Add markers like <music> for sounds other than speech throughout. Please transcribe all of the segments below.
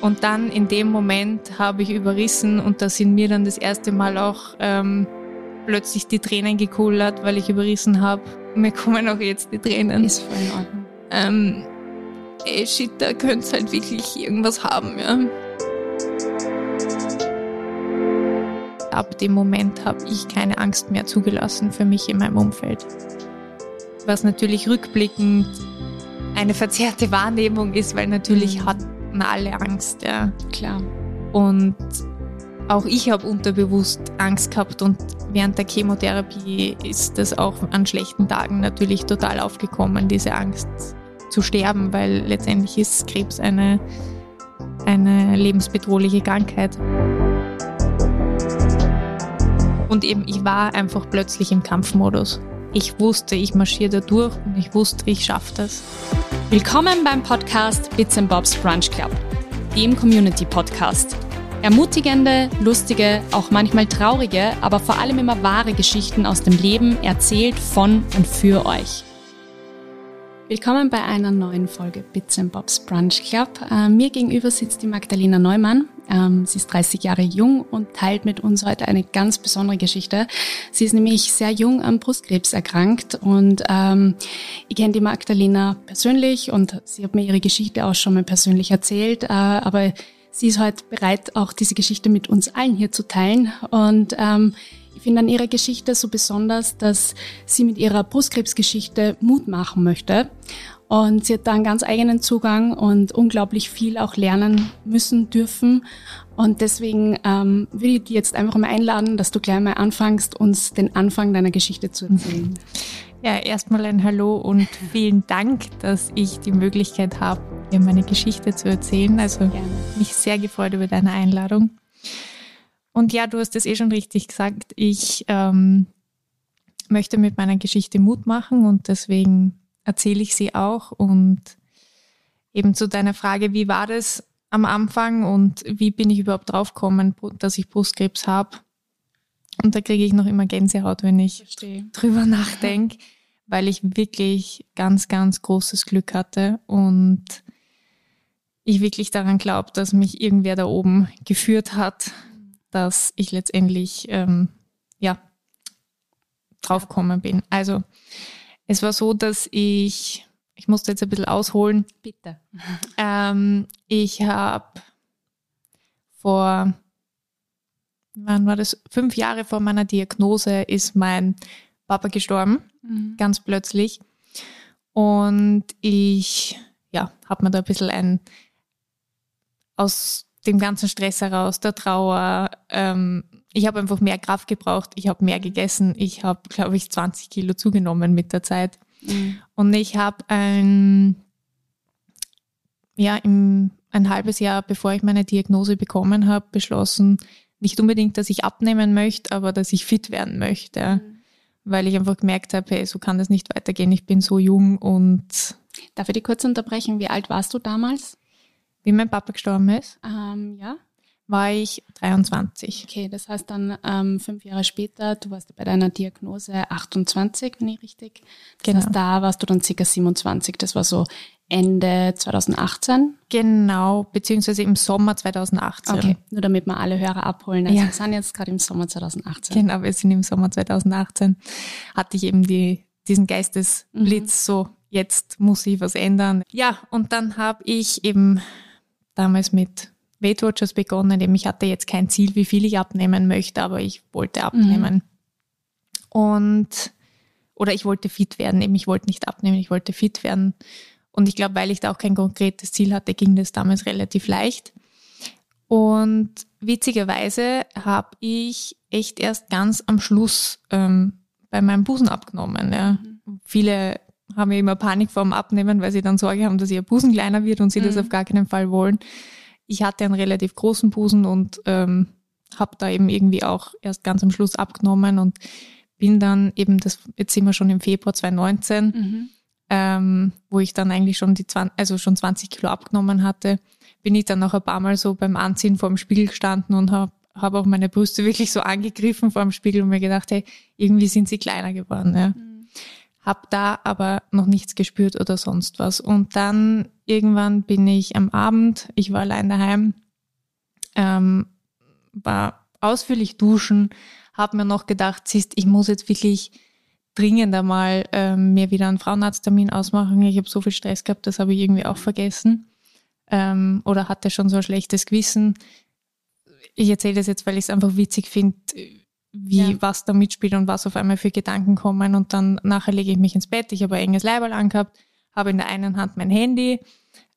Und dann in dem Moment habe ich überrissen und da sind mir dann das erste Mal auch ähm, plötzlich die Tränen gekullert, weil ich überrissen habe. Mir kommen auch jetzt die Tränen. Ist voll in Ordnung. Ähm, ey, shit, da könnte halt wirklich irgendwas haben, ja. Ab dem Moment habe ich keine Angst mehr zugelassen für mich in meinem Umfeld. Was natürlich rückblickend eine verzerrte Wahrnehmung ist, weil natürlich mhm. Hatten alle Angst, ja. Klar. Und auch ich habe unterbewusst Angst gehabt und während der Chemotherapie ist das auch an schlechten Tagen natürlich total aufgekommen, diese Angst zu sterben, weil letztendlich ist Krebs eine, eine lebensbedrohliche Krankheit. Und eben, ich war einfach plötzlich im Kampfmodus. Ich wusste, ich marschiere da durch und ich wusste, ich schaffe das. Willkommen beim Podcast Bits and Bobs Brunch Club, dem Community Podcast. Ermutigende, lustige, auch manchmal traurige, aber vor allem immer wahre Geschichten aus dem Leben erzählt von und für euch. Willkommen bei einer neuen Folge Bits and Bobs Brunch Club. Äh, mir gegenüber sitzt die Magdalena Neumann. Ähm, sie ist 30 Jahre jung und teilt mit uns heute eine ganz besondere Geschichte. Sie ist nämlich sehr jung am Brustkrebs erkrankt und ähm, ich kenne die Magdalena persönlich und sie hat mir ihre Geschichte auch schon mal persönlich erzählt, äh, aber sie ist heute bereit, auch diese Geschichte mit uns allen hier zu teilen und ähm, ich finde an ihrer Geschichte so besonders, dass sie mit ihrer Brustkrebsgeschichte Mut machen möchte. Und sie hat da einen ganz eigenen Zugang und unglaublich viel auch lernen müssen dürfen. Und deswegen ähm, will ich dich jetzt einfach mal einladen, dass du gleich mal anfängst, uns den Anfang deiner Geschichte zu erzählen. Ja, erstmal ein Hallo und vielen Dank, dass ich die Möglichkeit habe, dir meine Geschichte zu erzählen. Also Gerne. mich sehr gefreut über deine Einladung. Und ja, du hast es eh schon richtig gesagt. Ich ähm, möchte mit meiner Geschichte Mut machen und deswegen erzähle ich sie auch. Und eben zu deiner Frage, wie war das am Anfang und wie bin ich überhaupt draufgekommen, dass ich Brustkrebs habe? Und da kriege ich noch immer Gänsehaut, wenn ich Verstehe. drüber nachdenke, weil ich wirklich ganz, ganz großes Glück hatte und ich wirklich daran glaube, dass mich irgendwer da oben geführt hat dass ich letztendlich ähm, ja draufgekommen bin. Also es war so, dass ich, ich musste jetzt ein bisschen ausholen. Bitte. Ähm, ich habe vor, wann war das? Fünf Jahre vor meiner Diagnose ist mein Papa gestorben, mhm. ganz plötzlich. Und ich, ja, habe mir da ein bisschen ein aus dem ganzen Stress heraus, der Trauer. Ähm, ich habe einfach mehr Kraft gebraucht, ich habe mehr gegessen, ich habe, glaube ich, 20 Kilo zugenommen mit der Zeit. Mhm. Und ich habe ein, ja, im, ein halbes Jahr, bevor ich meine Diagnose bekommen habe, beschlossen, nicht unbedingt, dass ich abnehmen möchte, aber dass ich fit werden möchte. Mhm. Weil ich einfach gemerkt habe, hey, so kann das nicht weitergehen. Ich bin so jung und. Darf ich dich kurz unterbrechen? Wie alt warst du damals? wie mein Papa gestorben ist, ähm, ja. War ich 23. Okay, das heißt dann ähm, fünf Jahre später, du warst bei deiner Diagnose 28, wenn ich richtig. Das genau. heißt, da warst du dann circa 27. Das war so Ende 2018. Genau, beziehungsweise im Sommer 2018. Okay, nur damit wir alle Hörer abholen. Also ja. wir sind jetzt gerade im Sommer 2018. Genau, wir sind im Sommer 2018. Hatte ich eben die, diesen Geistesblitz mhm. so, jetzt muss ich was ändern. Ja, und dann habe ich eben damals mit Weight Watchers begonnen. Eben ich hatte jetzt kein Ziel, wie viel ich abnehmen möchte, aber ich wollte abnehmen. Mhm. Und, oder ich wollte fit werden. Eben ich wollte nicht abnehmen, ich wollte fit werden. Und ich glaube, weil ich da auch kein konkretes Ziel hatte, ging das damals relativ leicht. Und witzigerweise habe ich echt erst ganz am Schluss ähm, bei meinem Busen abgenommen. Ja. Mhm. Viele haben ja immer Panik vor dem Abnehmen, weil sie dann Sorge haben, dass ihr Busen kleiner wird und sie mhm. das auf gar keinen Fall wollen. Ich hatte einen relativ großen Busen und ähm, habe da eben irgendwie auch erst ganz am Schluss abgenommen und bin dann eben, das jetzt sind wir schon im Februar 2019, mhm. ähm, wo ich dann eigentlich schon die 20, also schon 20 Kilo abgenommen hatte, bin ich dann noch ein paar Mal so beim Anziehen vor dem Spiegel gestanden und habe hab auch meine Brüste <laughs> wirklich so angegriffen vor dem Spiegel und mir gedacht, hey, irgendwie sind sie kleiner geworden. Ja. Mhm habe da aber noch nichts gespürt oder sonst was. Und dann irgendwann bin ich am Abend, ich war allein daheim, ähm, war ausführlich duschen, habe mir noch gedacht, siehst, ich muss jetzt wirklich dringend einmal ähm, mir wieder einen Frauenarzttermin ausmachen. Ich habe so viel Stress gehabt, das habe ich irgendwie auch vergessen. Ähm, oder hatte schon so ein schlechtes Gewissen. Ich erzähle das jetzt, weil ich es einfach witzig finde, wie ja. was da mitspielt und was auf einmal für Gedanken kommen. Und dann nachher lege ich mich ins Bett. Ich habe ein enges Leiberl angehabt, habe in der einen Hand mein Handy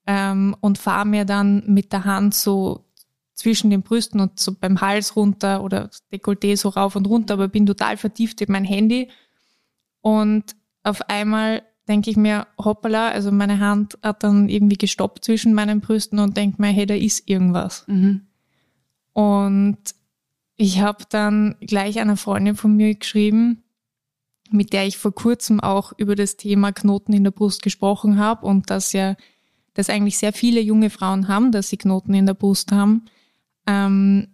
ähm, und fahre mir dann mit der Hand so zwischen den Brüsten und so beim Hals runter oder Dekolleté so rauf und runter, aber bin total vertieft in mein Handy und auf einmal denke ich mir, hoppala, also meine Hand hat dann irgendwie gestoppt zwischen meinen Brüsten und denke mir, hey, da ist irgendwas. Mhm. Und ich habe dann gleich einer Freundin von mir geschrieben, mit der ich vor kurzem auch über das Thema Knoten in der Brust gesprochen habe und dass ja, dass eigentlich sehr viele junge Frauen haben, dass sie Knoten in der Brust haben. Ähm,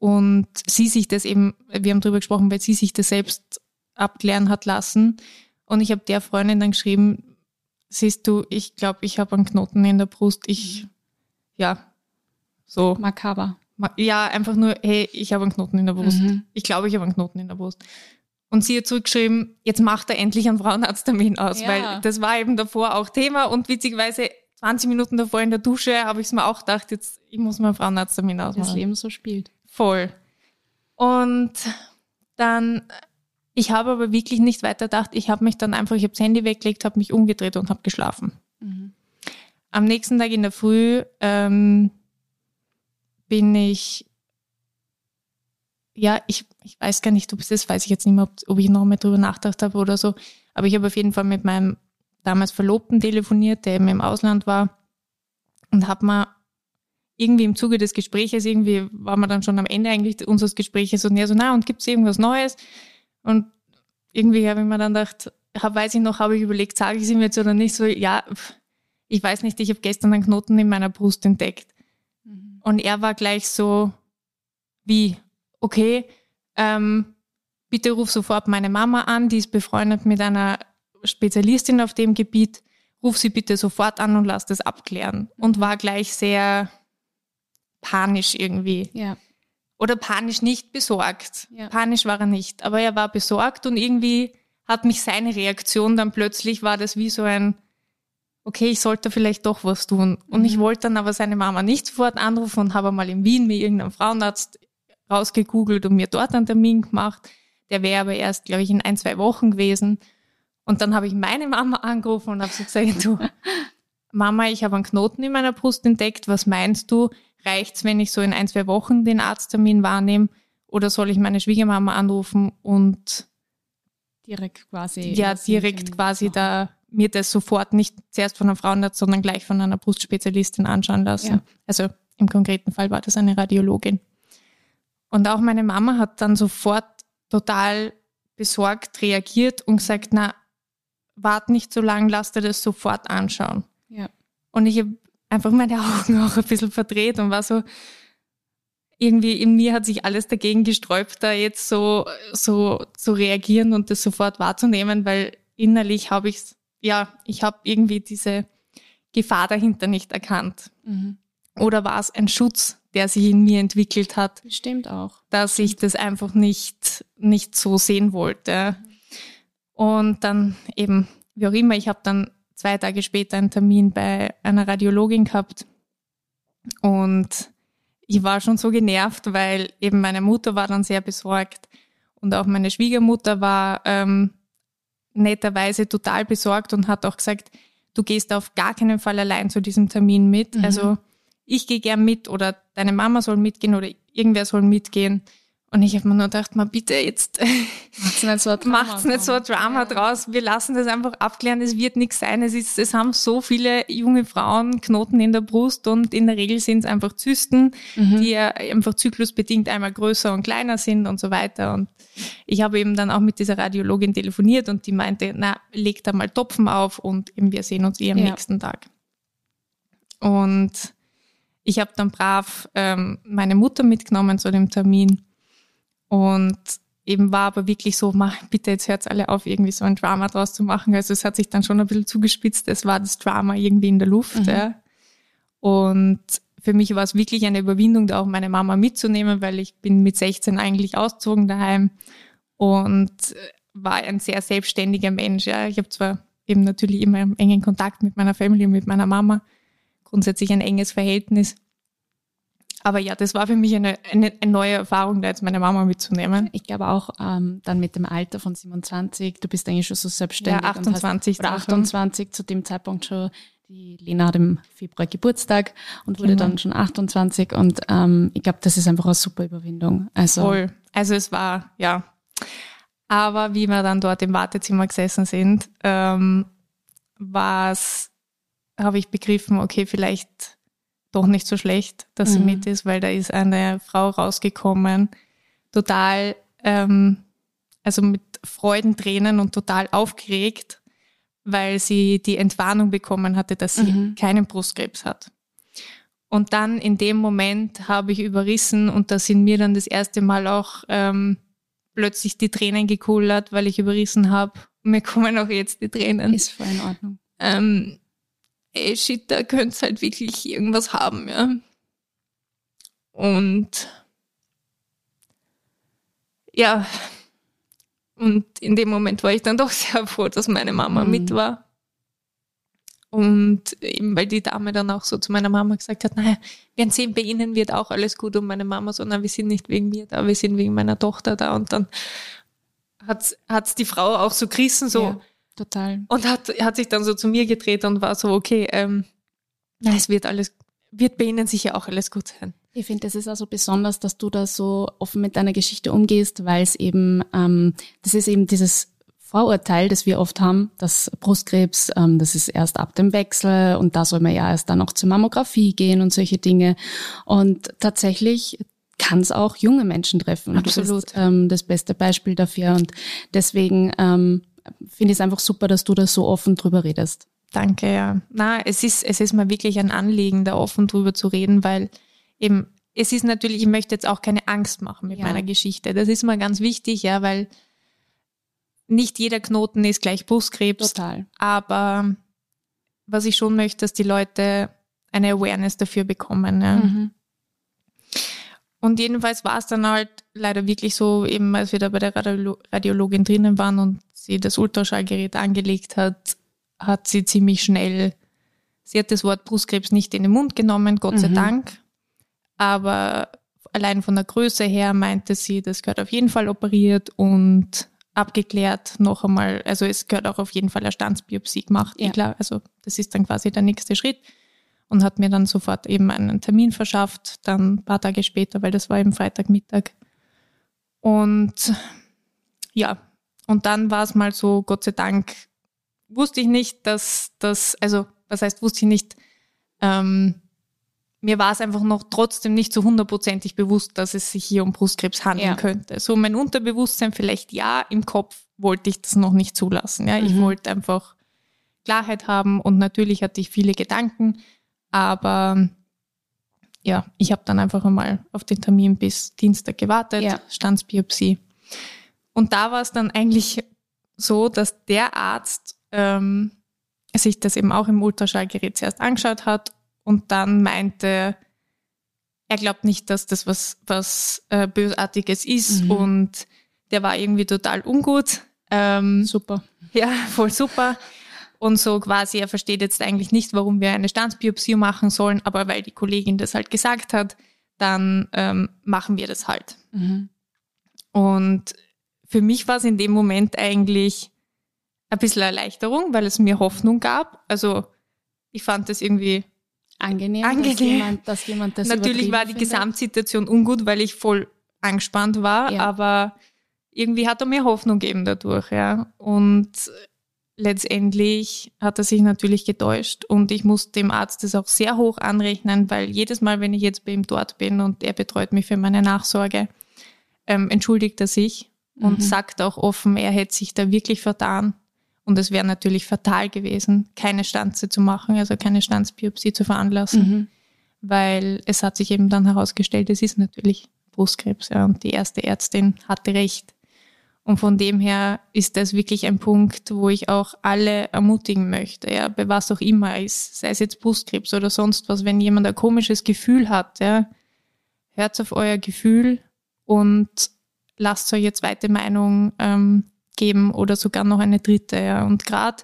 und sie sich das eben, wir haben darüber gesprochen, weil sie sich das selbst abklären hat lassen. Und ich habe der Freundin dann geschrieben, siehst du, ich glaube, ich habe einen Knoten in der Brust. Ich, ja, so. Makaber. Ja, einfach nur, hey, ich habe einen Knoten in der Brust. Mhm. Ich glaube, ich habe einen Knoten in der Brust. Und sie hat zurückgeschrieben, jetzt macht er endlich einen Frauenarzttermin aus, ja. weil das war eben davor auch Thema und witzigerweise 20 Minuten davor in der Dusche habe ich es mir auch gedacht, jetzt, ich muss mal einen Frauenarzttermin ausmachen. Das Leben so spielt. Voll. Und dann ich habe aber wirklich nicht weiter gedacht. Ich habe mich dann einfach, ich habe das Handy weggelegt, habe mich umgedreht und habe geschlafen. Mhm. Am nächsten Tag in der Früh ähm, bin ich, ja, ich, ich weiß gar nicht, ob es das, weiß ich jetzt nicht mehr, ob, ob ich noch mal drüber nachgedacht habe oder so. Aber ich habe auf jeden Fall mit meinem damals Verlobten telefoniert, der eben im Ausland war und habe mal irgendwie im Zuge des Gespräches, irgendwie war man dann schon am Ende eigentlich unseres Gespräches und er so, na, und gibt es irgendwas Neues? Und irgendwie habe ich mir dann gedacht, hab, weiß ich noch, habe ich überlegt, sage ich es ihm jetzt oder nicht, so, ja, ich weiß nicht, ich habe gestern einen Knoten in meiner Brust entdeckt. Und er war gleich so, wie, okay, ähm, bitte ruf sofort meine Mama an, die ist befreundet mit einer Spezialistin auf dem Gebiet, ruf sie bitte sofort an und lass das abklären. Und war gleich sehr panisch irgendwie. Ja oder panisch nicht besorgt. Ja. Panisch war er nicht, aber er war besorgt und irgendwie hat mich seine Reaktion dann plötzlich war das wie so ein, okay, ich sollte vielleicht doch was tun. Und mhm. ich wollte dann aber seine Mama nicht sofort anrufen und habe mal in Wien mir irgendeinen Frauenarzt rausgegoogelt und mir dort einen Termin gemacht. Der wäre aber erst, glaube ich, in ein, zwei Wochen gewesen. Und dann habe ich meine Mama angerufen und habe so gesagt, du, <laughs> Mama, ich habe einen Knoten in meiner Brust entdeckt. Was meinst du? reicht's, wenn ich so in ein, zwei Wochen den Arzttermin wahrnehme? Oder soll ich meine Schwiegermama anrufen und direkt quasi. Ja, direkt quasi machen. da mir das sofort nicht zuerst von einer Frauenarzt, sondern gleich von einer Brustspezialistin anschauen lassen. Ja. Also im konkreten Fall war das eine Radiologin. Und auch meine Mama hat dann sofort total besorgt reagiert und gesagt, na, wart nicht so lang, lass dir das sofort anschauen. Ja. Und ich habe einfach meine Augen auch ein bisschen verdreht und war so, irgendwie in mir hat sich alles dagegen gesträubt, da jetzt so, so zu reagieren und das sofort wahrzunehmen, weil innerlich habe ich ja, ich habe irgendwie diese Gefahr dahinter nicht erkannt. Mhm. Oder war es ein Schutz, der sich in mir entwickelt hat? Stimmt auch. Dass ich das einfach nicht, nicht so sehen wollte. Und dann eben, wie auch immer, ich habe dann zwei Tage später einen Termin bei einer Radiologin gehabt. Und ich war schon so genervt, weil eben meine Mutter war dann sehr besorgt und auch meine Schwiegermutter war ähm, netterweise total besorgt und hat auch gesagt, du gehst auf gar keinen Fall allein zu diesem Termin mit. Mhm. Also ich gehe gern mit oder deine Mama soll mitgehen oder irgendwer soll mitgehen. Und ich habe mir nur gedacht, mal bitte jetzt <laughs> macht's nicht so ein Drama, macht's nicht so ein Drama ja. draus. Wir lassen das einfach abklären. Es wird nichts sein. Es ist, es haben so viele junge Frauen Knoten in der Brust und in der Regel sind es einfach Zysten, mhm. die ja einfach zyklusbedingt einmal größer und kleiner sind und so weiter. Und ich habe eben dann auch mit dieser Radiologin telefoniert und die meinte, na, leg da mal Topfen auf und eben wir sehen uns eh am ja. nächsten Tag. Und ich habe dann brav ähm, meine Mutter mitgenommen zu dem Termin und eben war aber wirklich so, mach, bitte jetzt hört's alle auf, irgendwie so ein Drama draus zu machen. Also es hat sich dann schon ein bisschen zugespitzt. Es war das Drama irgendwie in der Luft. Mhm. Ja. Und für mich war es wirklich eine Überwindung, da auch meine Mama mitzunehmen, weil ich bin mit 16 eigentlich ausgezogen daheim und war ein sehr selbstständiger Mensch. Ja. Ich habe zwar eben natürlich immer einen engen Kontakt mit meiner Familie, mit meiner Mama, grundsätzlich ein enges Verhältnis. Aber ja, das war für mich eine, eine, eine neue Erfahrung, da jetzt meine Mama mitzunehmen. Ich glaube auch ähm, dann mit dem Alter von 27, du bist eigentlich schon so selbstständig. Ja, 28. Hast, oder 28 zu dem Zeitpunkt schon. Die Lena hat im Februar Geburtstag und wurde genau. dann schon 28 und ähm, ich glaube, das ist einfach eine super Überwindung. Also, Voll. Also es war, ja. Aber wie wir dann dort im Wartezimmer gesessen sind, ähm, war es, habe ich begriffen, okay, vielleicht doch nicht so schlecht, dass mhm. sie mit ist, weil da ist eine Frau rausgekommen, total, ähm, also mit Freudentränen und total aufgeregt, weil sie die Entwarnung bekommen hatte, dass sie mhm. keinen Brustkrebs hat. Und dann in dem Moment habe ich überrissen und da sind mir dann das erste Mal auch ähm, plötzlich die Tränen gekullert, weil ich überrissen habe. Mir kommen auch jetzt die Tränen. Ist voll in Ordnung. Ähm, ey, shit, da könnte halt wirklich irgendwas haben, ja. Und ja, und in dem Moment war ich dann <laughs> doch sehr froh, dass meine Mama mhm. mit war. Und eben, weil die Dame dann auch so zu meiner Mama gesagt hat, naja, werden sehen, bei Ihnen wird auch alles gut und meine Mama so, na, wir sind nicht wegen mir da, wir sind wegen meiner Tochter da. Und dann hat hat's die Frau auch so gerissen, so, ja. Total. Und hat, hat sich dann so zu mir gedreht und war so, okay, ähm, na, es wird alles, wird bei Ihnen sicher auch alles gut sein. Ich finde, es ist also besonders, dass du da so offen mit deiner Geschichte umgehst, weil es eben, ähm, das ist eben dieses Vorurteil, das wir oft haben, dass Brustkrebs, ähm, das ist erst ab dem Wechsel und da soll man ja erst dann noch zur Mammographie gehen und solche Dinge. Und tatsächlich kann es auch junge Menschen treffen. Absolut. Du bist ähm, das beste Beispiel dafür. Und deswegen ähm, finde ich es einfach super, dass du da so offen drüber redest. Danke, ja. Na, es ist, es ist mir wirklich ein Anliegen, da offen drüber zu reden, weil eben, es ist natürlich, ich möchte jetzt auch keine Angst machen mit ja. meiner Geschichte. Das ist mir ganz wichtig, ja, weil nicht jeder Knoten ist gleich Brustkrebs. Total. Aber was ich schon möchte, dass die Leute eine Awareness dafür bekommen. Ja. Mhm. Und jedenfalls war es dann halt leider wirklich so, eben als wir da bei der Radiologin drinnen waren und sie das Ultraschallgerät angelegt hat, hat sie ziemlich schnell, sie hat das Wort Brustkrebs nicht in den Mund genommen, Gott mhm. sei Dank. Aber allein von der Größe her meinte sie, das gehört auf jeden Fall operiert und abgeklärt noch einmal. Also es gehört auch auf jeden Fall eine Standsbiopsie gemacht. Ja. Klar, also das ist dann quasi der nächste Schritt und hat mir dann sofort eben einen Termin verschafft, dann ein paar Tage später, weil das war eben Freitagmittag. Und ja, und dann war es mal so, Gott sei Dank, wusste ich nicht, dass das, also was heißt, wusste ich nicht, ähm, mir war es einfach noch trotzdem nicht so hundertprozentig bewusst, dass es sich hier um Brustkrebs handeln ja. könnte. So mein Unterbewusstsein vielleicht ja, im Kopf wollte ich das noch nicht zulassen. Ja, ich mhm. wollte einfach Klarheit haben und natürlich hatte ich viele Gedanken, aber ja, ich habe dann einfach einmal auf den Termin bis Dienstag gewartet, ja. Standsbiopsie. Und da war es dann eigentlich so, dass der Arzt ähm, sich das eben auch im Ultraschallgerät zuerst angeschaut hat und dann meinte, er glaubt nicht, dass das was, was äh, Bösartiges ist mhm. und der war irgendwie total ungut. Ähm, super. Ja, voll super. Und so quasi, er versteht jetzt eigentlich nicht, warum wir eine Standsbiopsie machen sollen, aber weil die Kollegin das halt gesagt hat, dann ähm, machen wir das halt. Mhm. Und für mich war es in dem Moment eigentlich ein bisschen Erleichterung, weil es mir Hoffnung gab. Also ich fand das irgendwie angenehm, angenehm. Dass, jemand, dass jemand das Natürlich war die findet. Gesamtsituation ungut, weil ich voll angespannt war, ja. aber irgendwie hat er mir Hoffnung gegeben dadurch, ja. Und letztendlich hat er sich natürlich getäuscht und ich muss dem Arzt das auch sehr hoch anrechnen, weil jedes Mal, wenn ich jetzt bei ihm dort bin und er betreut mich für meine Nachsorge, ähm, entschuldigt er sich und mhm. sagt auch offen, er hätte sich da wirklich vertan. Und es wäre natürlich fatal gewesen, keine Stanze zu machen, also keine Stanzbiopsie zu veranlassen, mhm. weil es hat sich eben dann herausgestellt, es ist natürlich Brustkrebs. Ja, und die erste Ärztin hatte recht. Und von dem her ist das wirklich ein Punkt, wo ich auch alle ermutigen möchte, ja, bei was auch immer ist, sei es jetzt Brustkrebs oder sonst was, wenn jemand ein komisches Gefühl hat, ja, hört auf euer Gefühl und lasst euch jetzt zweite Meinung ähm, geben oder sogar noch eine dritte, ja. Und gerade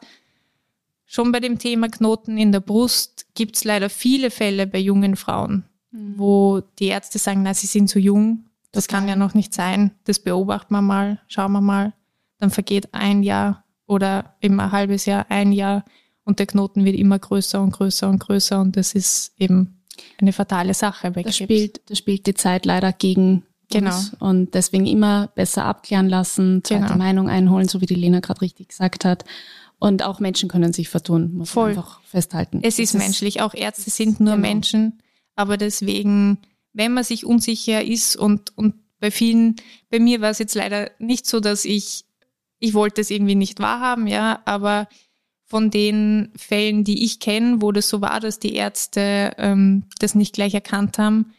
schon bei dem Thema Knoten in der Brust gibt es leider viele Fälle bei jungen Frauen, mhm. wo die Ärzte sagen, na, sie sind zu jung, das kann ja noch nicht sein. Das beobachten wir mal, schauen wir mal. Dann vergeht ein Jahr oder immer ein halbes Jahr, ein Jahr und der Knoten wird immer größer und größer und größer und das ist eben eine fatale Sache bei Krebs. Das spielt, das spielt die Zeit leider gegen genau. uns und deswegen immer besser abklären lassen, zweite genau. Meinung einholen, so wie die Lena gerade richtig gesagt hat. Und auch Menschen können sich vertun, muss Voll. man einfach festhalten. Es ist, ist menschlich, auch Ärzte sind nur genau. Menschen, aber deswegen wenn man sich unsicher ist und, und bei vielen, bei mir war es jetzt leider nicht so, dass ich, ich wollte es irgendwie nicht wahrhaben, ja, aber von den Fällen, die ich kenne, wo das so war, dass die Ärzte ähm, das nicht gleich erkannt haben,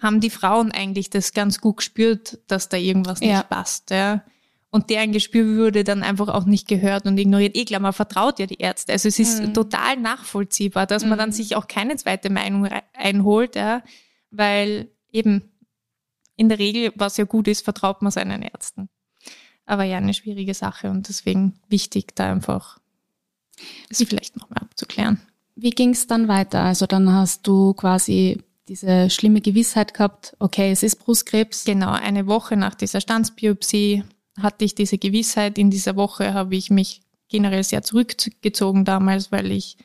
haben die Frauen eigentlich das ganz gut gespürt, dass da irgendwas nicht ja. passt, ja. Und deren Gespür wurde dann einfach auch nicht gehört und ignoriert. Eh klar, man vertraut ja die Ärzte. Also es ist mhm. total nachvollziehbar, dass mhm. man dann mhm. sich auch keine zweite Meinung einholt, ja weil eben in der Regel, was ja gut ist, vertraut man seinen Ärzten. Aber ja, eine schwierige Sache und deswegen wichtig, da einfach es vielleicht nochmal abzuklären. Wie ging es dann weiter? Also dann hast du quasi diese schlimme Gewissheit gehabt, okay, es ist Brustkrebs. Genau, eine Woche nach dieser Standsbiopsie hatte ich diese Gewissheit. In dieser Woche habe ich mich generell sehr zurückgezogen damals, weil ich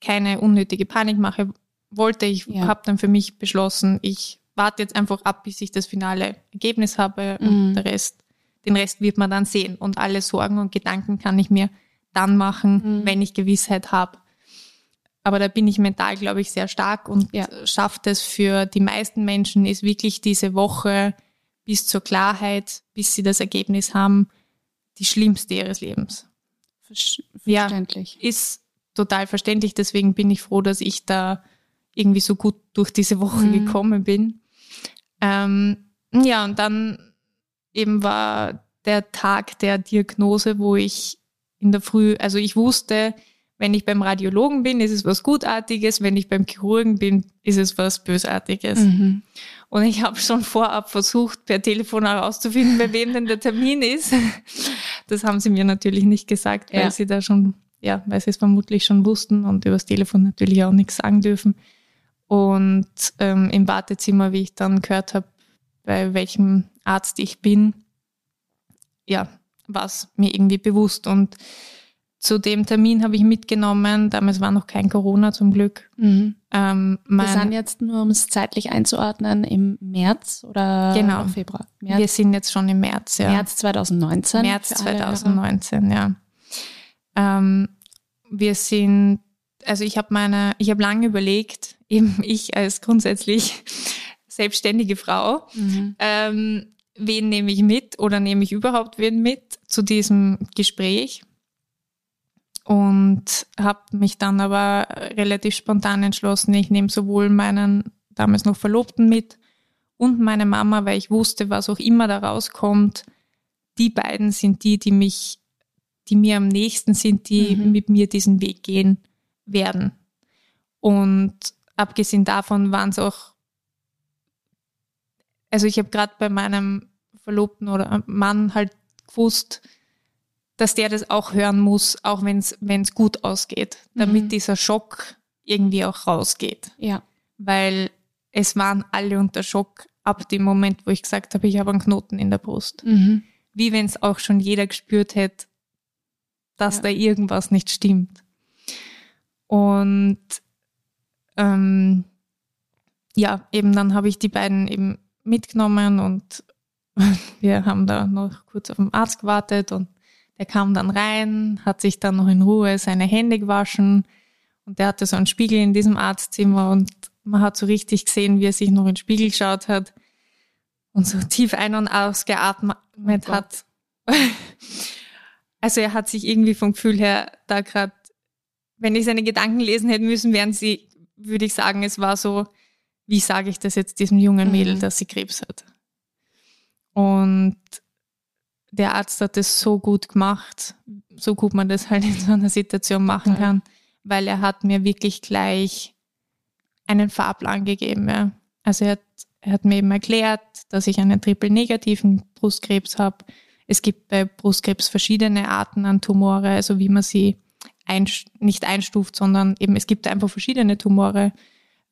keine unnötige Panik mache, wollte. Ich ja. habe dann für mich beschlossen, ich warte jetzt einfach ab, bis ich das finale Ergebnis habe mhm. und der Rest, den Rest wird man dann sehen. Und alle Sorgen und Gedanken kann ich mir dann machen, mhm. wenn ich Gewissheit habe. Aber da bin ich mental, glaube ich, sehr stark und ja. schafft es für die meisten Menschen, ist wirklich diese Woche bis zur Klarheit, bis sie das Ergebnis haben, die schlimmste ihres Lebens. Verständlich. Ja, ist total verständlich. Deswegen bin ich froh, dass ich da irgendwie so gut durch diese Woche mhm. gekommen bin. Ähm, ja, und dann eben war der Tag der Diagnose, wo ich in der Früh, also ich wusste, wenn ich beim Radiologen bin, ist es was Gutartiges, wenn ich beim Chirurgen bin, ist es was Bösartiges. Mhm. Und ich habe schon vorab versucht, per Telefon herauszufinden, bei wem denn der Termin ist. Das haben sie mir natürlich nicht gesagt, weil ja. sie da schon, ja, weil sie es vermutlich schon wussten und übers Telefon natürlich auch nichts sagen dürfen. Und ähm, im Wartezimmer, wie ich dann gehört habe, bei welchem Arzt ich bin, ja, war es mir irgendwie bewusst. Und zu dem Termin habe ich mitgenommen, damals war noch kein Corona zum Glück. Mhm. Ähm, Wir sind jetzt nur, um es zeitlich einzuordnen, im März oder genau. Februar? März. Wir sind jetzt schon im März, ja. März 2019. März 2019, ja. Ähm, wir sind also ich habe meine, ich habe lange überlegt, <laughs> eben ich als grundsätzlich selbstständige Frau, mhm. ähm, wen nehme ich mit oder nehme ich überhaupt wen mit zu diesem Gespräch? Und habe mich dann aber relativ spontan entschlossen, ich nehme sowohl meinen damals noch Verlobten mit und meine Mama, weil ich wusste, was auch immer da rauskommt, die beiden sind die, die mich, die mir am nächsten sind, die mhm. mit mir diesen Weg gehen werden. Und abgesehen davon waren es auch, also ich habe gerade bei meinem Verlobten oder Mann halt gewusst, dass der das auch hören muss, auch wenn es gut ausgeht, damit mhm. dieser Schock irgendwie auch rausgeht. Ja. Weil es waren alle unter Schock ab dem Moment, wo ich gesagt habe, ich habe einen Knoten in der Brust. Mhm. Wie wenn es auch schon jeder gespürt hätte, dass ja. da irgendwas nicht stimmt. Und ähm, ja, eben dann habe ich die beiden eben mitgenommen und <laughs> wir haben da noch kurz auf den Arzt gewartet und der kam dann rein, hat sich dann noch in Ruhe seine Hände gewaschen und der hatte so einen Spiegel in diesem Arztzimmer und man hat so richtig gesehen, wie er sich noch in den Spiegel geschaut hat und so tief ein- und ausgeatmet oh hat. <laughs> Also er hat sich irgendwie vom Gefühl her da gerade wenn ich seine Gedanken lesen hätte müssen, wären sie, würde ich sagen, es war so, wie sage ich das jetzt diesem jungen Mädel, mhm. dass sie Krebs hat? Und der Arzt hat es so gut gemacht, so gut man das halt in so einer Situation machen Total. kann, weil er hat mir wirklich gleich einen Fahrplan gegeben. Ja. Also er hat, er hat mir eben erklärt, dass ich einen triple-negativen Brustkrebs habe. Es gibt bei Brustkrebs verschiedene Arten an Tumore, also wie man sie einst nicht einstuft, sondern eben es gibt einfach verschiedene Tumore.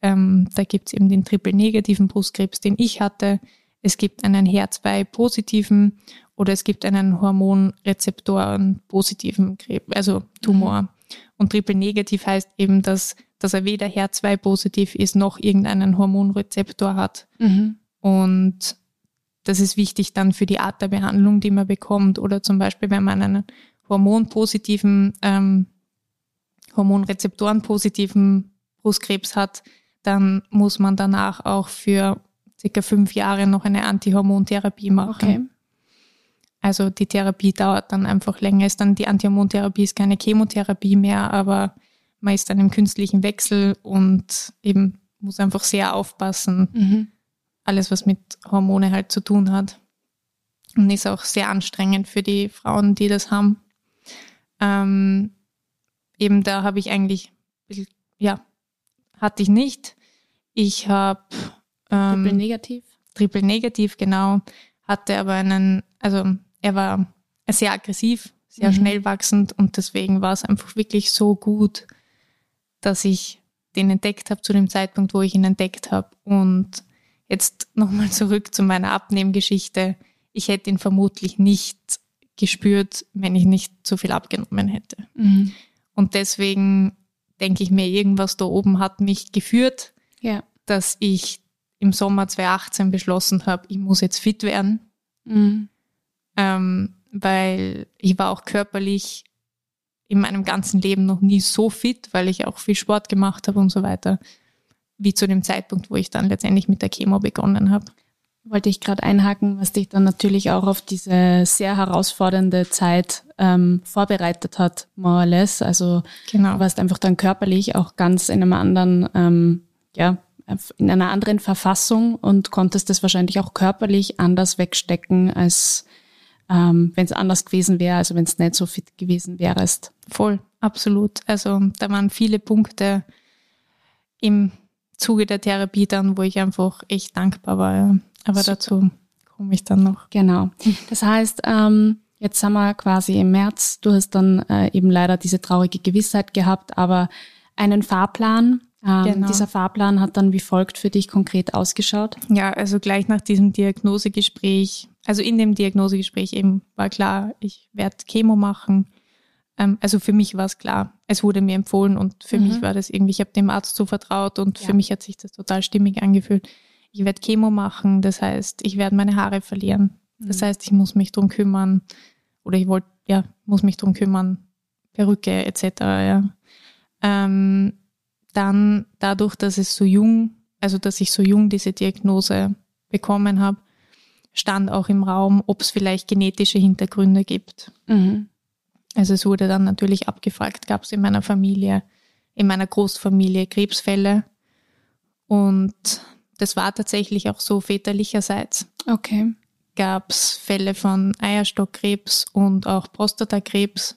Ähm, da gibt es eben den triple-negativen Brustkrebs, den ich hatte. Es gibt einen HER2-positiven oder es gibt einen Hormonrezeptoren-positiven Krebs, also Tumor. Und triple-negativ heißt eben, dass, dass er weder HER2-positiv ist noch irgendeinen Hormonrezeptor hat. Mhm. Und das ist wichtig dann für die Art der Behandlung, die man bekommt. Oder zum Beispiel, wenn man einen hormonpositiven, ähm, hormonrezeptorenpositiven Brustkrebs hat, dann muss man danach auch für circa fünf Jahre noch eine Antihormontherapie machen. Okay. Also die Therapie dauert dann einfach länger. Ist dann die Antihormontherapie ist keine Chemotherapie mehr, aber man ist dann im künstlichen Wechsel und eben muss einfach sehr aufpassen, Mhm. alles, was mit Hormone halt zu tun hat. Und ist auch sehr anstrengend für die Frauen, die das haben. Ähm, eben da habe ich eigentlich, ja, hatte ich nicht. Ich habe Triple ähm, negativ. Triple negativ, genau, hatte aber einen, also er war sehr aggressiv, sehr Mhm. schnell wachsend und deswegen war es einfach wirklich so gut, dass ich den entdeckt habe zu dem Zeitpunkt, wo ich ihn entdeckt habe. Und jetzt nochmal <laughs> zurück zu meiner Abnehmgeschichte. Ich hätte ihn vermutlich nicht gespürt, wenn ich nicht so viel abgenommen hätte. Mhm. Und deswegen denke ich mir, irgendwas da oben hat mich geführt, Ja. dass ich im Sommer 2018 beschlossen habe, ich muss jetzt fit werden, Mhm. ähm, weil ich war auch körperlich in meinem ganzen Leben noch nie so fit, weil ich auch viel Sport gemacht habe und so weiter, wie zu dem Zeitpunkt, wo ich dann letztendlich mit der Chemo begonnen habe. Wollte ich gerade einhaken, was dich dann natürlich auch auf diese sehr herausfordernde Zeit ähm, vorbereitet hat, more or less. Also Genau. du warst einfach dann körperlich auch ganz in einem anderen, ähm, ja, in einer anderen Verfassung und konntest das wahrscheinlich auch körperlich anders wegstecken, als ähm, wenn es anders gewesen wäre, also wenn es nicht so fit gewesen wärst. Voll, absolut. Also da waren viele Punkte im Zuge der Therapie dann, wo ich einfach echt dankbar war. Ja. Aber Super. dazu komme ich dann noch. Genau. Das heißt, ähm, jetzt sind wir quasi im März. Du hast dann äh, eben leider diese traurige Gewissheit gehabt, aber einen Fahrplan. Ähm, Genau. Dieser Fahrplan hat dann wie folgt für dich konkret ausgeschaut. Ja, also gleich nach diesem Diagnosegespräch, also in dem Diagnosegespräch eben war klar, ich werde Chemo machen. Ähm, also für mich war es klar. Es wurde mir empfohlen und für Mhm. mich war das irgendwie, ich habe dem Arzt so vertraut und Ja. für mich hat sich das total stimmig angefühlt. Ich werde Chemo machen, das heißt, ich werde meine Haare verlieren. Das Mhm. heißt, ich muss mich drum kümmern oder ich wollte, ja, muss mich drum kümmern, Perücke etc. Ja. Ähm, dann dadurch, dass es so jung, also dass ich so jung diese Diagnose bekommen habe, stand auch im Raum, ob es vielleicht genetische Hintergründe gibt. Mhm. Also es wurde dann natürlich abgefragt, gab es in meiner Familie, in meiner Großfamilie Krebsfälle. Und das war tatsächlich auch so väterlicherseits. Okay. Gab es Fälle von Eierstockkrebs und auch Prostatakrebs.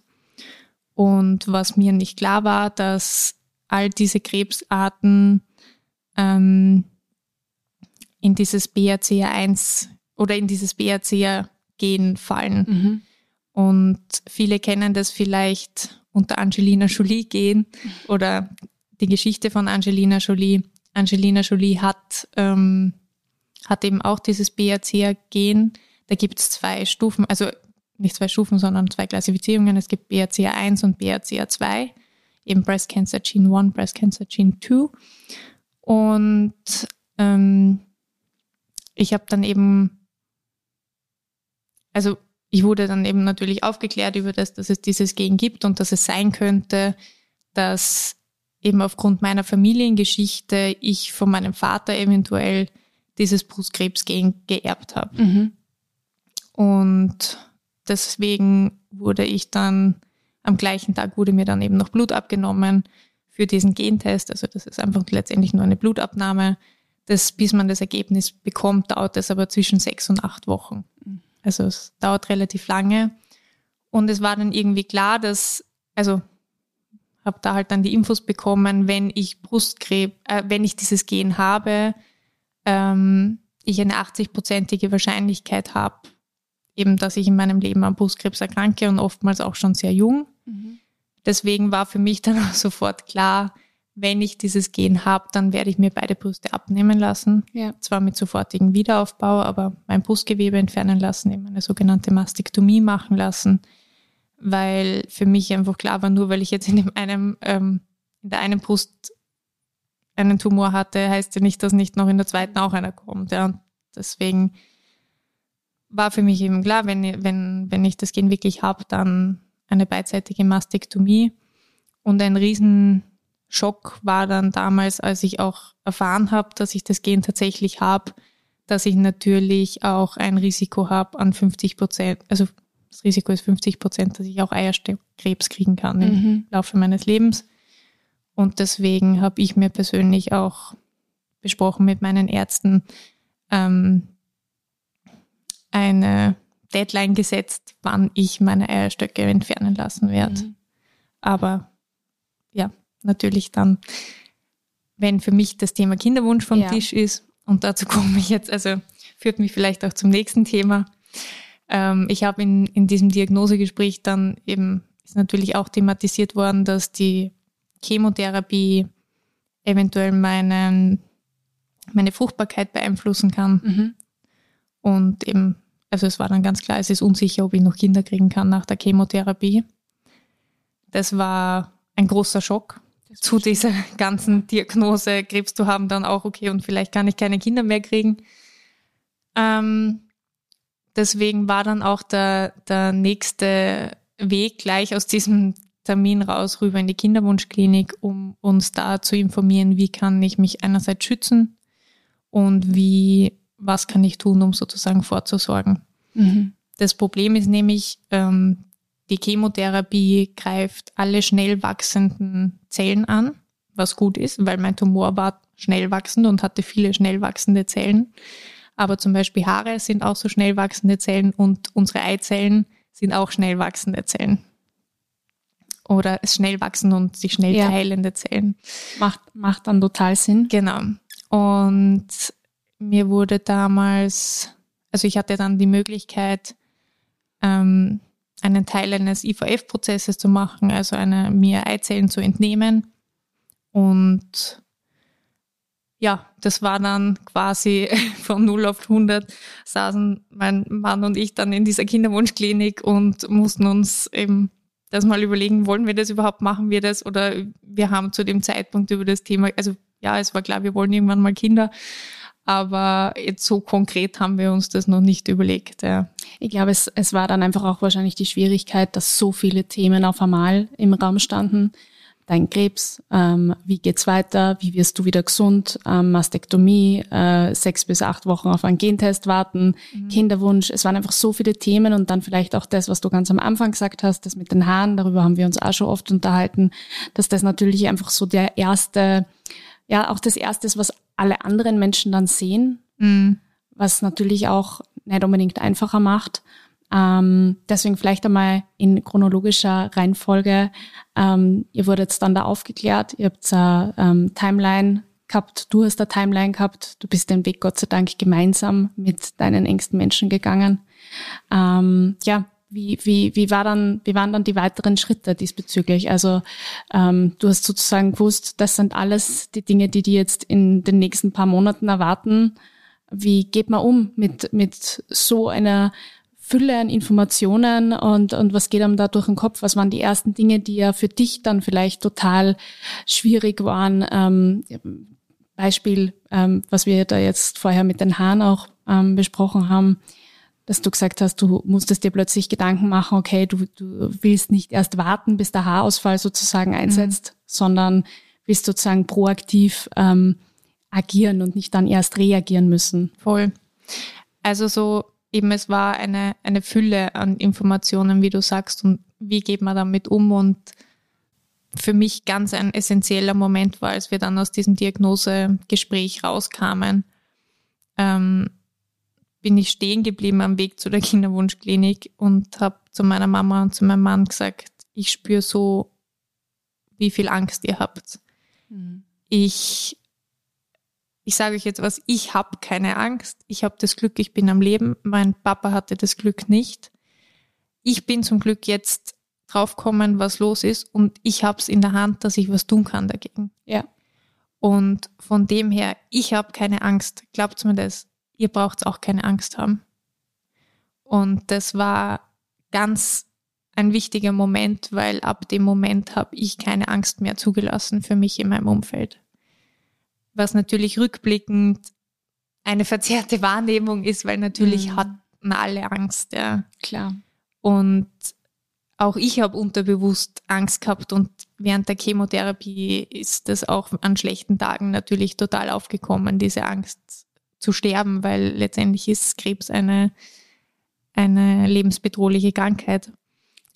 Und was mir nicht klar war, dass all diese Krebsarten ähm, in dieses BRCA1 oder in dieses BRCA-Gen fallen. Mhm. Und viele kennen das vielleicht unter Angelina Jolie gehen oder die Geschichte von Angelina Jolie. Angelina Jolie hat, ähm, hat eben auch dieses BRCA-Gen. Da gibt es zwei Stufen, also nicht zwei Stufen, sondern zwei Klassifizierungen. Es gibt BRCA1 und BRCA2, eben Breast Cancer Gene 1, Breast Cancer Gene 2. Und ähm, ich habe dann eben, also ich wurde dann eben natürlich aufgeklärt über das, dass es dieses Gen gibt und dass es sein könnte, dass eben aufgrund meiner Familiengeschichte ich von meinem Vater eventuell dieses Brustkrebsgen geerbt habe. Mhm. Und deswegen wurde ich dann, am gleichen Tag wurde mir dann eben noch Blut abgenommen für diesen Gentest. Also das ist einfach letztendlich nur eine Blutabnahme. Das, bis man das Ergebnis bekommt, dauert es aber zwischen sechs und acht Wochen. Also es dauert relativ lange. Und es war dann irgendwie klar, dass, also habe da halt dann die Infos bekommen, wenn ich Brustkrebs, äh, wenn ich dieses Gen habe, ähm, ich eine 80-prozentige Wahrscheinlichkeit habe, eben, dass ich in meinem Leben an Brustkrebs erkranke und oftmals auch schon sehr jung. Mhm. Deswegen war für mich <laughs> dann auch sofort klar, wenn ich dieses Gen habe, dann werde ich mir beide Brüste abnehmen lassen. Ja. Zwar mit sofortigem Wiederaufbau, aber mein Brustgewebe entfernen lassen, eben eine sogenannte Mastektomie machen lassen, weil für mich einfach klar war, nur weil ich jetzt in dem einem, ähm, in der einen Brust einen Tumor hatte, heißt ja nicht, dass nicht noch in der zweiten auch einer kommt. Ja. Und deswegen war für mich eben klar, wenn, wenn, wenn ich das Gen wirklich habe, dann eine beidseitige Mastektomie. Und ein Riesenschock war dann damals, als ich auch erfahren habe, dass ich das Gen tatsächlich habe, dass ich natürlich auch ein Risiko habe an 50 Prozent, also das Risiko ist 50 Prozent, dass ich auch Eierkrebs kriegen kann im mhm. Laufe meines Lebens. Und deswegen habe ich mir persönlich auch besprochen mit meinen Ärzten, ähm, eine Deadline gesetzt, wann ich meine Eierstöcke entfernen lassen werde. Mhm. Aber ja, natürlich dann, wenn für mich das Thema Kinderwunsch vom ja. Tisch ist, und dazu komme ich jetzt, also führt mich vielleicht auch zum nächsten Thema. Ähm, ich habe in, in diesem Diagnosegespräch dann eben, ist natürlich auch thematisiert worden, dass die Chemotherapie eventuell meinen, meine Fruchtbarkeit beeinflussen kann. Mhm. Und eben also es war dann ganz klar, es ist unsicher, ob ich noch Kinder kriegen kann nach der Chemotherapie. Das war ein großer Schock zu dieser <laughs> ganzen Diagnose, Krebs zu haben, dann auch okay und vielleicht kann ich keine Kinder mehr kriegen. Ähm, deswegen war dann auch der, der nächste Weg gleich aus diesem Termin raus rüber in die Kinderwunschklinik, um uns da zu informieren, wie kann ich mich einerseits schützen und wie was kann ich tun, um sozusagen vorzusorgen. Mhm. Das Problem ist nämlich, ähm, die Chemotherapie greift alle schnell wachsenden Zellen an, was gut ist, weil mein Tumor war schnell wachsend und hatte viele schnell wachsende Zellen. Aber zum Beispiel Haare sind auch so schnell wachsende Zellen und unsere Eizellen sind auch schnell wachsende Zellen. Oder schnell wachsende und sich schnell ja. teilende Zellen. Macht, macht dann total Sinn. Genau. Und mir wurde damals, also ich hatte dann die Möglichkeit, ähm, einen Teil eines IVF-Prozesses zu machen, also eine, mir Eizellen zu entnehmen. Und ja, das war dann quasi <laughs> von 0 auf 100 saßen mein Mann und ich dann in dieser Kinderwunschklinik und mussten uns eben das mal überlegen, wollen wir das überhaupt, machen wir das? Oder wir haben zu dem Zeitpunkt über das Thema, also ja, es war klar, wir wollen irgendwann mal Kinder, aber jetzt so konkret haben wir uns das noch nicht überlegt. Ja. Ich glaube, es, es war dann einfach auch wahrscheinlich die Schwierigkeit, dass so viele Themen auf einmal im Raum standen. Dein Krebs, ähm, wie geht's weiter, wie wirst du wieder gesund, ähm, Mastektomie, äh, sechs bis acht Wochen auf einen Gentest warten, mhm. Kinderwunsch. Es waren einfach so viele Themen und dann vielleicht auch das, was du ganz am Anfang gesagt hast, das mit den Haaren, darüber haben wir uns auch schon oft unterhalten, dass das natürlich einfach so der erste, ja, auch das erste ist, was alle anderen Menschen dann sehen, mhm. was natürlich auch nicht unbedingt einfacher macht. Ähm, deswegen vielleicht einmal in chronologischer Reihenfolge. Ähm, ihr wurdet dann da aufgeklärt, ihr habt eine ähm, Timeline gehabt, du hast eine Timeline gehabt, du bist den Weg Gott sei Dank gemeinsam mit deinen engsten Menschen gegangen. Ähm, ja, wie, wie, wie, war dann, wie waren dann die weiteren Schritte diesbezüglich? Also ähm, du hast sozusagen gewusst, das sind alles die Dinge, die die jetzt in den nächsten paar Monaten erwarten. Wie geht man um mit, mit so einer Fülle an Informationen und, und was geht einem da durch den Kopf? Was waren die ersten Dinge, die ja für dich dann vielleicht total schwierig waren? Ähm, Beispiel, ähm, was wir da jetzt vorher mit den Haaren auch ähm, besprochen haben dass du gesagt hast, du musstest dir plötzlich Gedanken machen, okay, du, du willst nicht erst warten, bis der Haarausfall sozusagen mhm. einsetzt, mhm. sondern willst sozusagen proaktiv ähm, agieren und nicht dann erst reagieren müssen. Voll. Also so eben, es war eine, eine Fülle an Informationen, wie du sagst, und wie geht man damit um und für mich ganz ein essentieller Moment war, als wir dann aus diesem Diagnosegespräch rauskamen, ähm, bin ich stehen geblieben am Weg zu der <laughs> Kinderwunschklinik und habe zu meiner Mama und zu meinem Mann gesagt, ich spüre so, wie viel Angst ihr habt. Mhm. Ich, ich sage euch jetzt was, ich habe keine Angst. Ich habe das Glück, ich bin am Leben. Mein Papa hatte das Glück nicht. Ich bin zum Glück jetzt draufkommen, was los ist und ich habe es in der Hand, dass ich was tun kann dagegen. Ja. Und von dem her, ich habe keine Angst. Glaubt mir das. Ihr braucht auch keine Angst haben. Und das war ganz ein wichtiger Moment, weil ab dem Moment habe ich keine Angst mehr zugelassen für mich in meinem Umfeld. Was natürlich rückblickend eine verzerrte <laughs> Wahrnehmung ist, weil natürlich mhm. hatten alle Angst, ja. Klar. Und auch ich habe unterbewusst Angst gehabt und während der Chemotherapie ist das auch an schlechten Tagen natürlich total aufgekommen, diese Angst zu sterben, weil letztendlich ist Krebs eine, eine lebensbedrohliche Krankheit.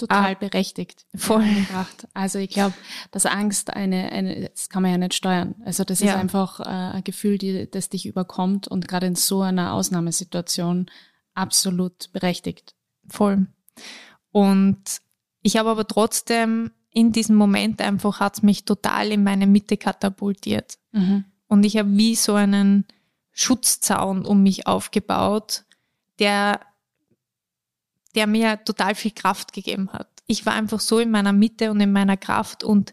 Total ah, berechtigt. Voll. <laughs> Gebracht. Also ich glaube, dass Angst eine, eine, das kann man ja nicht steuern. Also das ja. ist einfach äh, ein Gefühl, die, das dich überkommt und gerade in so einer Ausnahmesituation absolut berechtigt. Voll. Und ich habe aber trotzdem in diesem Moment einfach hat es mich total in meine Mitte katapultiert. Mhm. Und ich habe wie so einen Schutzzaun um mich aufgebaut, der, der mir total viel Kraft gegeben hat. Ich war einfach so in meiner Mitte und in meiner Kraft und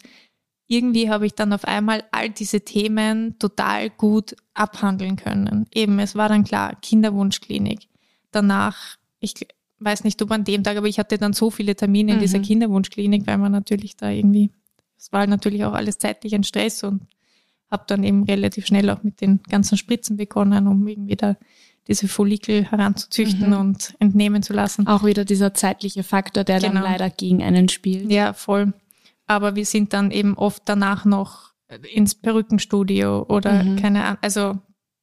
irgendwie habe ich dann auf einmal all diese Themen total gut abhandeln können. Eben, es war dann klar, Kinderwunschklinik. Danach, ich, weiß nicht, ob an dem Tag, aber ich hatte dann so viele Termine in dieser mhm. Kinderwunschklinik, weil man natürlich da irgendwie, es war natürlich auch alles zeitlich ein Stress und habe dann eben relativ schnell auch mit den ganzen Spritzen begonnen, um irgendwie da diese Follikel heranzuzüchten mhm. und entnehmen zu lassen. Auch wieder dieser zeitliche Faktor, der genau. dann leider gegen einen spielt. Ja, voll. Aber wir sind dann eben oft danach noch ins Perückenstudio oder mhm. keine Ahnung, also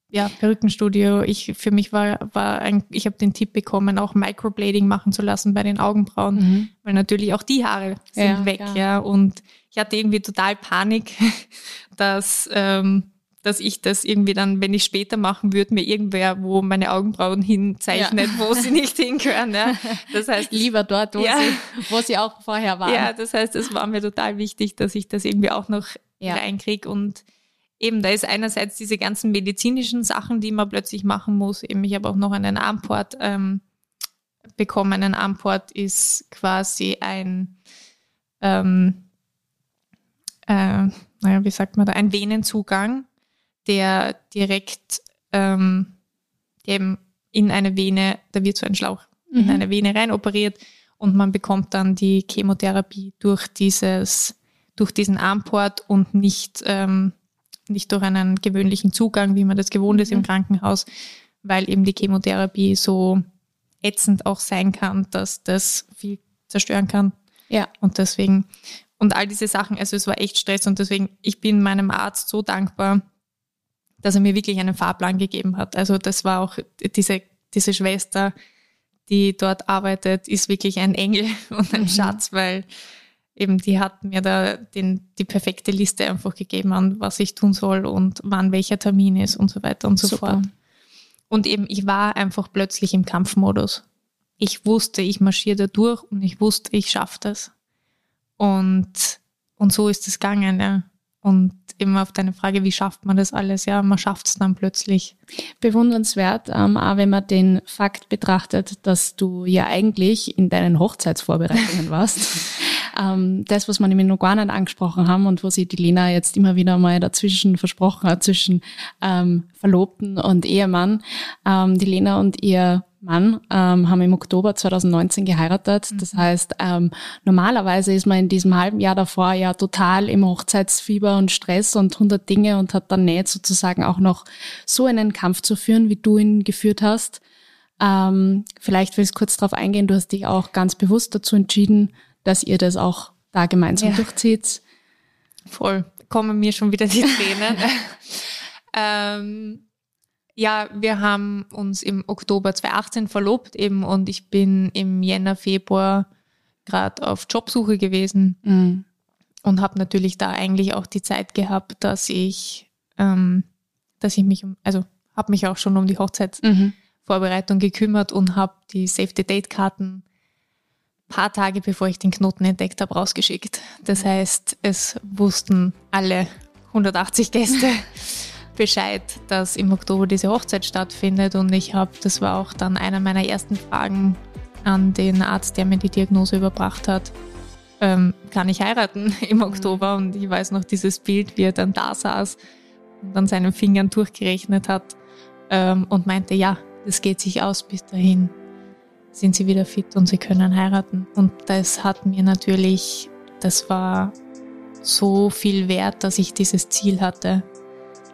ja, Perückenstudio. Ich, für mich war, war ein, ich habe den Tipp bekommen, auch Microblading machen zu lassen bei den Augenbrauen, mhm. weil natürlich auch die Haare sind ja, weg, klar. ja. Und ich hatte irgendwie total Panik, <laughs> dass, ähm, dass ich das irgendwie dann, wenn ich später machen würde, mir irgendwer, wo meine Augenbrauen hinzeichnet, ja. wo sie nicht hingehören. Ja. Das heißt, lieber dort, wo, ja. sie, wo sie auch vorher waren. Ja, das heißt, es war mir total wichtig, dass ich das irgendwie auch noch ja. reinkriege und eben, da ist einerseits diese ganzen medizinischen Sachen, die man plötzlich machen muss. Eben, ich habe auch noch einen Armport ähm, bekommen. Ein Armport ist quasi ein, ähm, äh, naja, wie sagt man da, ein Venenzugang, der direkt ähm, eben in eine Vene, da wird so ein Schlauch mhm. in eine Vene rein operiert und man bekommt dann die Chemotherapie durch dieses, durch diesen Armport und nicht ähm, nicht durch einen gewöhnlichen Zugang, wie man das gewohnt ist im mhm. Krankenhaus, weil eben die Chemotherapie so ätzend auch sein kann, dass das viel zerstören kann. Ja. Und deswegen, und all diese Sachen, also es war echt Stress und deswegen, ich bin meinem Arzt so dankbar, dass er mir wirklich einen Fahrplan gegeben hat. Also das war auch diese, diese Schwester, die dort arbeitet, ist wirklich ein Engel <laughs> und ein mhm. Schatz, weil eben die hat mir da den, die perfekte Liste einfach gegeben an, was ich tun soll und wann welcher Termin ist und so weiter und so Super. fort. Und eben, ich war einfach plötzlich im Kampfmodus. Ich wusste, ich marschiere da durch und ich wusste, ich schaffe das. Und, und so ist es gegangen, ja. Und immer auf deine Frage, wie schafft man das alles? Ja, man schafft es dann plötzlich. Bewundernswert, ähm, auch wenn man den Fakt betrachtet, dass du ja eigentlich in deinen Hochzeitsvorbereitungen <laughs> warst. ähm, das, was wir nämlich noch gar nicht angesprochen haben und wo sich die Lena jetzt immer wieder mal dazwischen versprochen hat, zwischen ähm, Verlobten und Ehemann. Ähm, die Lena und ihr Mann ähm, haben im Oktober 2019 geheiratet. Das mhm. heißt, ähm, normalerweise ist man in diesem halben Jahr davor ja total im Hochzeitsfieber und Stress und 100 Dinge und hat dann nicht sozusagen auch noch so einen Kampf zu führen, wie du ihn geführt hast. Ähm, vielleicht willst du kurz darauf eingehen. Du hast dich auch ganz bewusst dazu entschieden, dass ihr das auch da gemeinsam ja. durchzieht. Voll. Kommen mir schon wieder die Tränen. <laughs> ähm, ja, wir haben uns im Oktober 2018 verlobt eben und ich bin im Jänner, Februar gerade auf Jobsuche gewesen mhm. und habe natürlich da eigentlich auch die Zeit gehabt, dass ich, ähm, dass ich mich um, also habe mich auch schon um die mhm. Vorbereitung gekümmert und habe die Safety-Date-Karten paar Tage bevor ich den Knoten entdeckt habe, rausgeschickt. Das heißt, es wussten alle 180 Gäste <laughs> Bescheid, dass im Oktober diese Hochzeit stattfindet und ich habe, das war auch dann einer meiner ersten Fragen an den Arzt, der mir die Diagnose überbracht hat, ähm, kann ich heiraten <laughs> im Oktober? Und ich weiß noch dieses Bild, wie er dann da saß und an seinen Fingern durchgerechnet hat ähm, und meinte, ja, das geht sich aus bis dahin sind sie wieder fit und sie können heiraten. Und das hat mir natürlich, das war so viel wert, dass ich dieses Ziel hatte.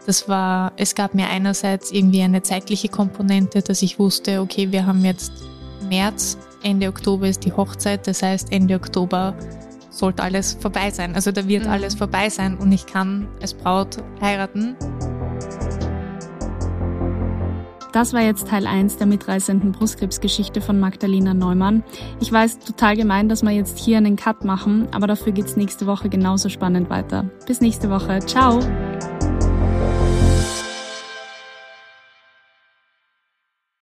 Das war, es gab mir einerseits irgendwie eine zeitliche Komponente, dass ich wusste, okay, wir haben jetzt März, Ende Oktober ist die Hochzeit, das heißt Ende Oktober sollte alles vorbei sein. Also da wird mhm. alles vorbei sein und ich kann als Braut heiraten. Das war jetzt Teil 1 der mitreißenden Brustkrebsgeschichte von Magdalena Neumann. Ich weiß, total gemein, dass wir jetzt hier einen Cut machen, aber dafür geht's nächste Woche genauso spannend weiter. Bis nächste Woche. Ciao!